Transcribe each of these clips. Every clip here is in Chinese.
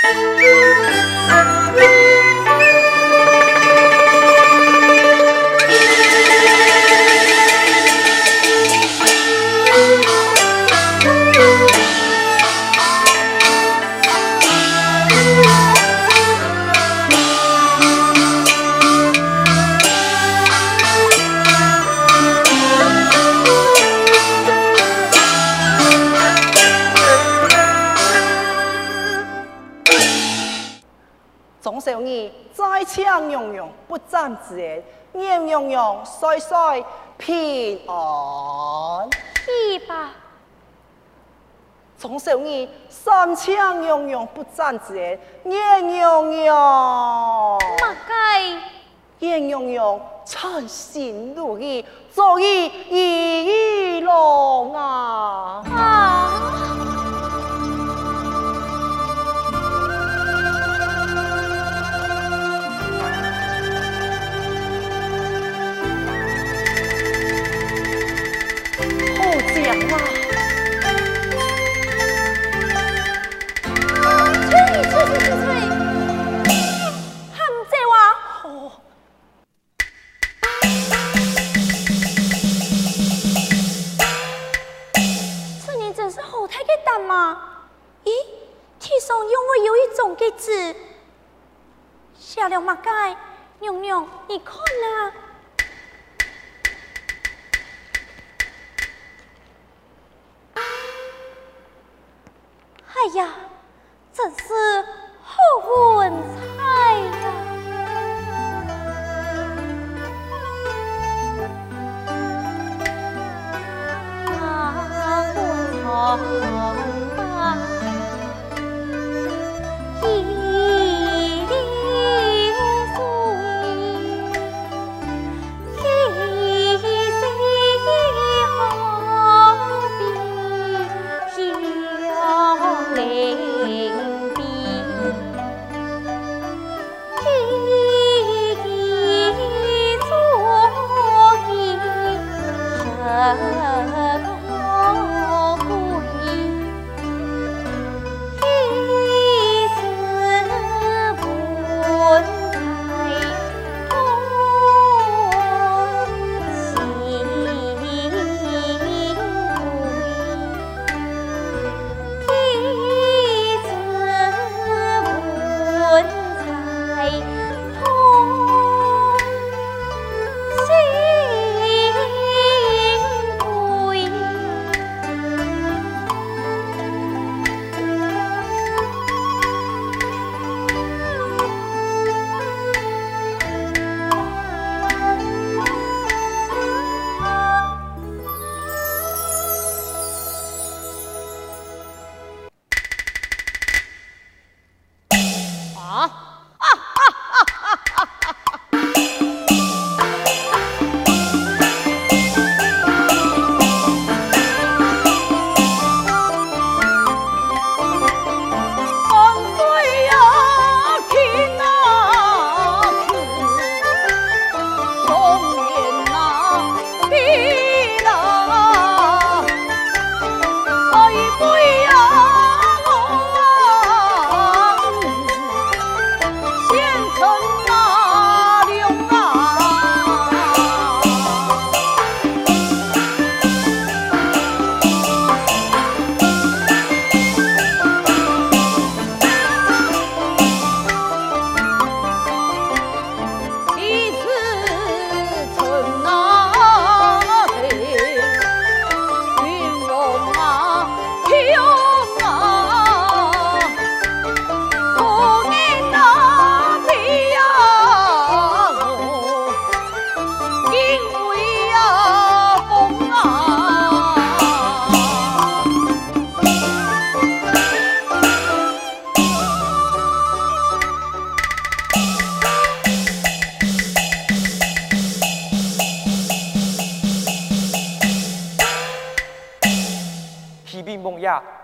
三岁岁平安。去吧。从小儿三枪永永不战之言，年永永。马该。年永永，称心如意，足以一一龙啊。啊。子下了马盖，娘娘，你看呐！哎呀，真是好运彩呀！好运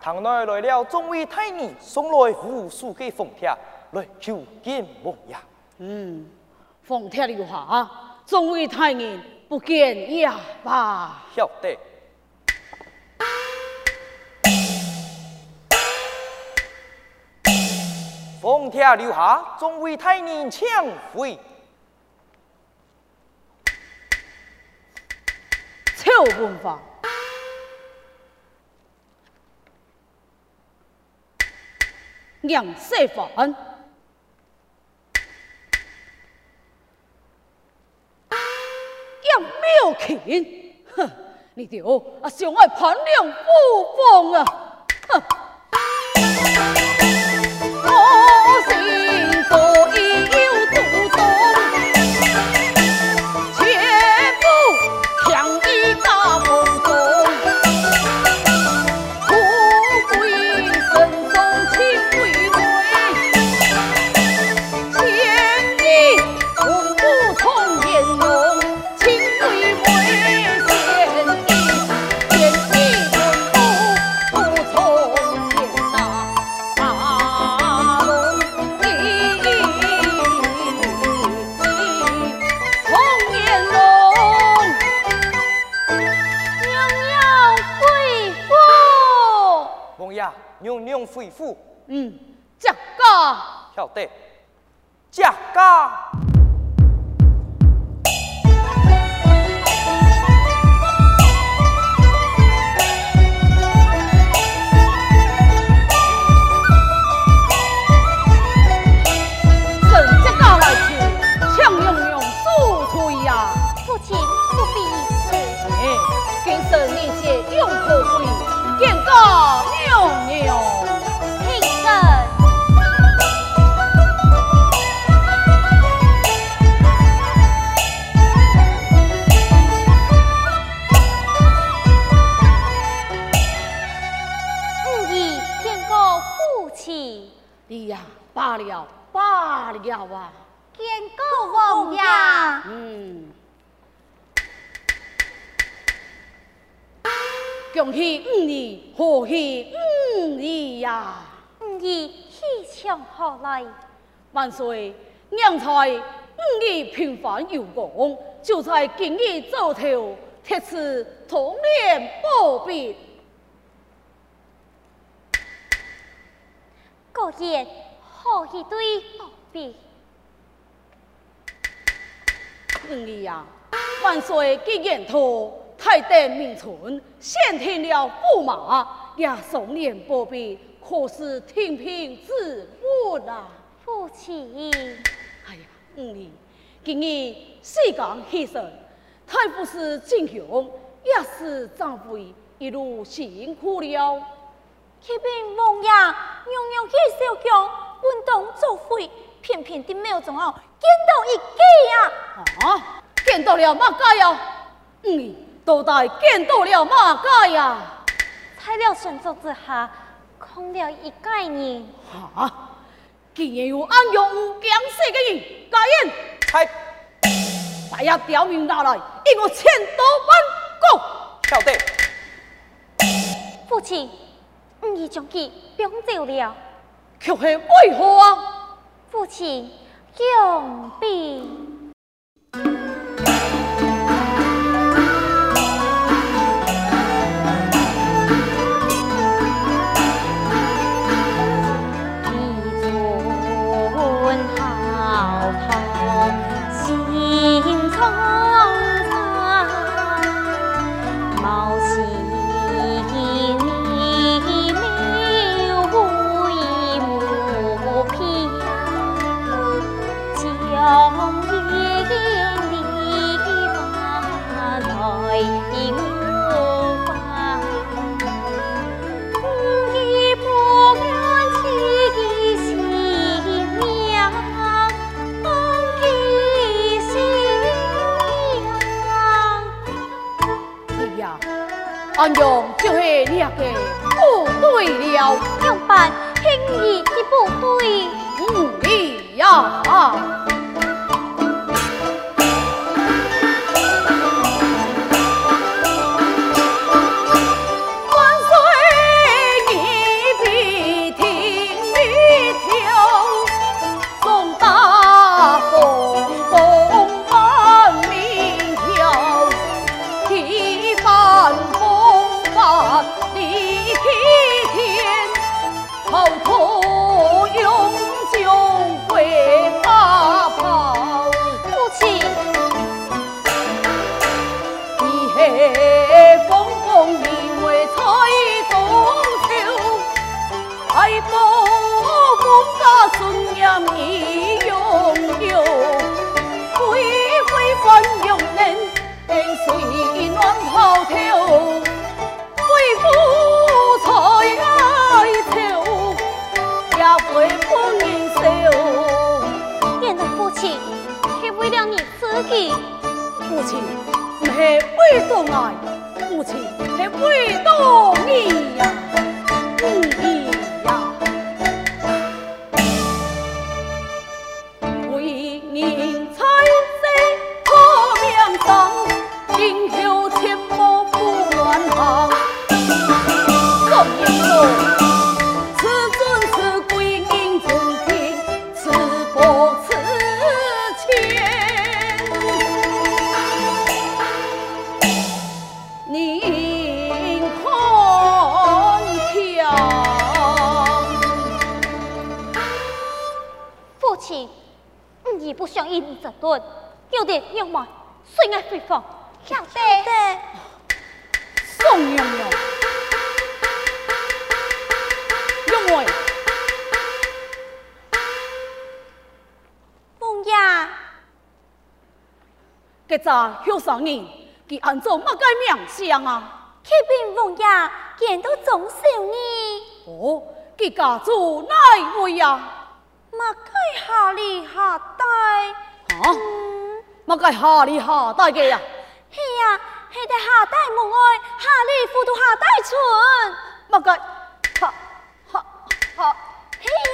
堂内来了众位太人，送来无数的凤帖，来求见王爷。嗯，凤帖留下，众位太人不见也罢。晓得。奉天留下，众位太人抢回。臭文化，杨世蕃，杨妙琴，哼，你哋啊，想爱攀梁附凤啊，娘娘恢复。嗯，吃瓜。晓得，吃瓜。恭喜五儿，贺喜五儿呀！五儿喜从何来？万岁，娘才五儿平凡有功，就在今日早朝特此同年宝笔。果然好一对宝贝。五儿呀，万岁既然托。太等名存，先听了驸马，也送年宝笔，可是听凭自负啊！父亲，哎呀，五年，今日时刚牺牲，太傅是敬雄，也是长辈，一路辛苦了。启禀王爷，娘娘去小强运动作废，偏偏的庙中哦，见到一计啊！啊，见到了乜计呀？五儿。都带见到了马家呀！在了神座之下，空了一概念。哈！竟然有暗用有江水的人，家人，嗨！大家刁民拿来，给我千刀万剐。晓得。父亲，五儿将其绑走了，却是为何啊？父亲，用兵。父亲不是为着爱，父亲你为着你呀，随爱飞放，晓得？宋娘娘，因为凤爷，这咋后生人，佢按照乜个名相啊？启禀凤爷，见到总少年。哦，佢家住哪一位呀？乜该下里下代？啊？乜该下里下代嘅呀？系呀，系得下代门外，下里糊涂下代村。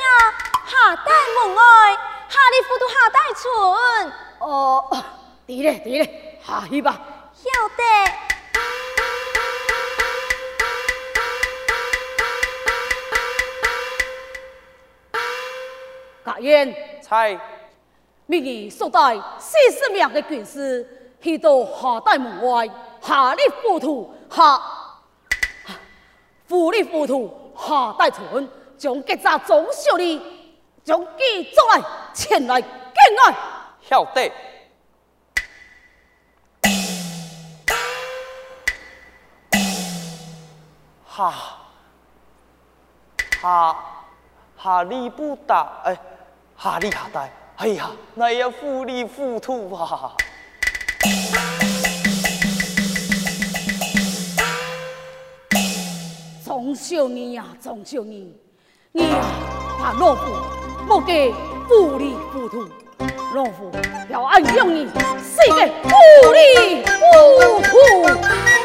呀，下代门外，下里糊涂下。哦，对嘞对嘞，下去吧。晓得。大燕，在命你速带四十名的军士去到下代门外，下里糊涂下，糊里糊涂下代村，将结扎总小李，将其捉来前来见我。晓得。哈，哈，哈里不打哎。下里下代，哎呀，那也糊里糊涂啊！总小妮呀，总小妮，你呀，把老夫莫给糊里糊涂，老夫要按用你，死个糊里糊涂。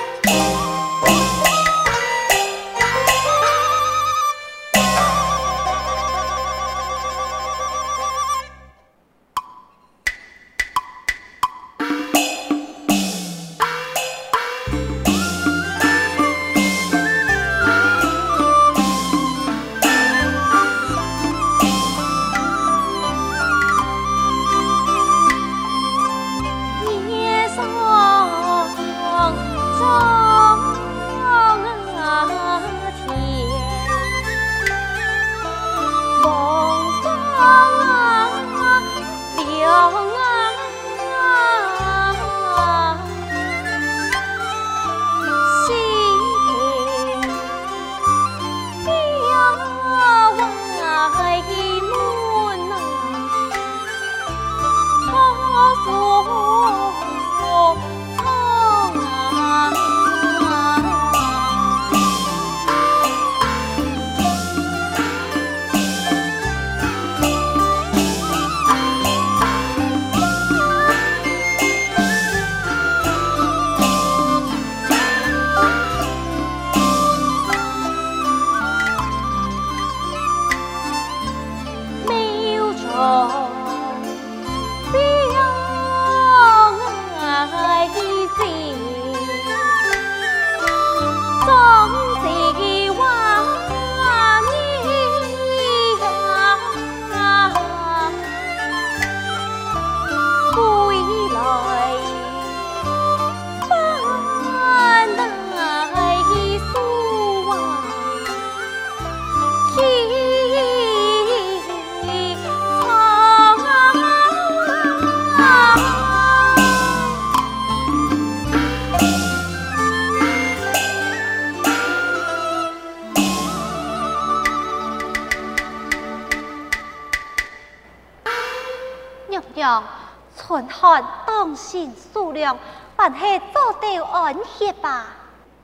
存款当心数量，凡系做到安歇吧。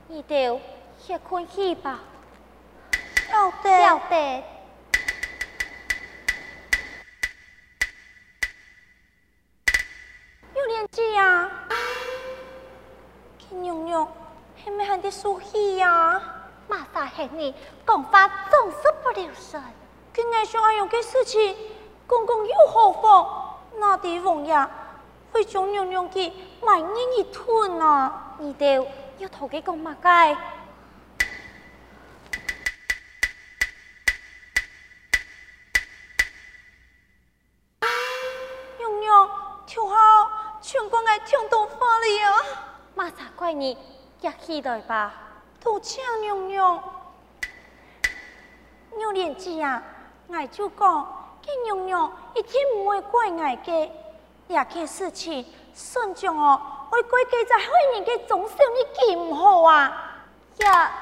你就歇困去吧。晓得。晓得。有啊，金娘娘，还没喊你熟悉呀。马大黑你，讲话总是不留神。跟俺说要用个事情，公公又何妨？那地王爷会将娘娘给埋人一吞啊！你得要同佢讲乜解？娘娘，听好，全国爱听到话了呀！马啥怪你，一起来吧。多谢娘娘。娘莲子啊，爱就讲，给娘娘一天唔会怪爱嘅，也件事情，算账哦，会怪记在害人嘅总少你记唔好啊？呀，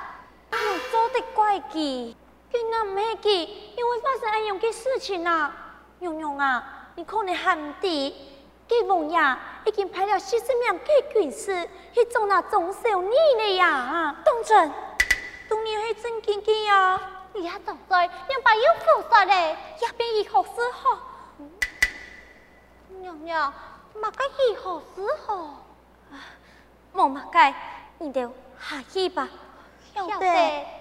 唔做得怪记，佢那唔系记，因为发生安样嘅事情啊，娘娘啊，你可能还唔知，给王爷已经派了四十名嘅军士去捉那总少你了呀，当真？当年系真经嘅呀？你也当在，娘把要付出嘞，也便以后是好。娘娘，乜个以后是好？冇乜计，你就下去吧。晓得。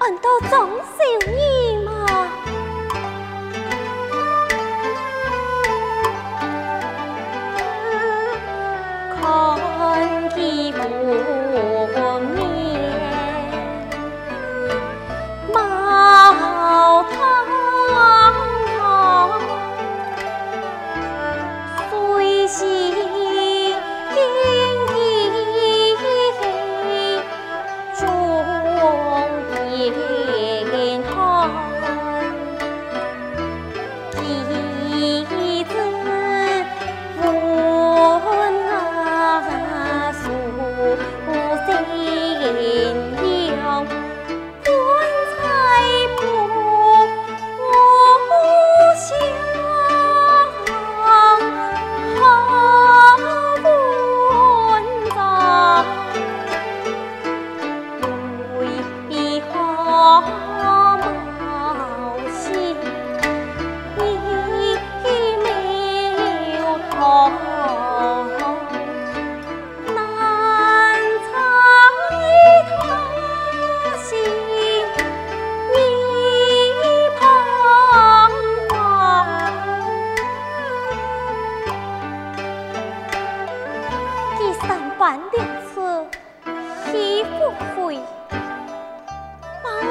Untuk.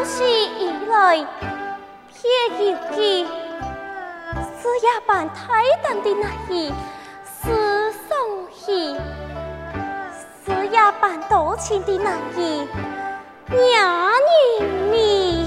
世以来，撇有去，是也扮太等的那戏，是送戏；是也扮多情的那戏，娘娘你。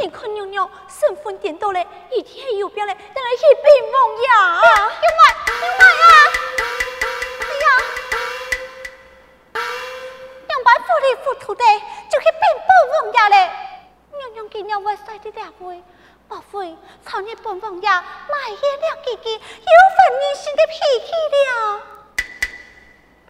你看娘娘神魂颠倒嘞，一天又变嘞，让人一病懵呀！娘娘，娘呀，哎呀，娘糊里糊涂的就去变不王爷嘞！娘娘给娘娘塞的两杯，莫非靠你本王爷，买爷了给给有份女心的脾气了？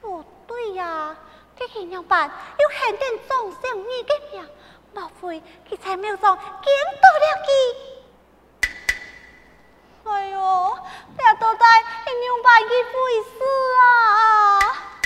不对呀，这些娘娘又很点重生你的娘。莫非去在庙中见到了伊哎呦 mèo dò kiến 啊。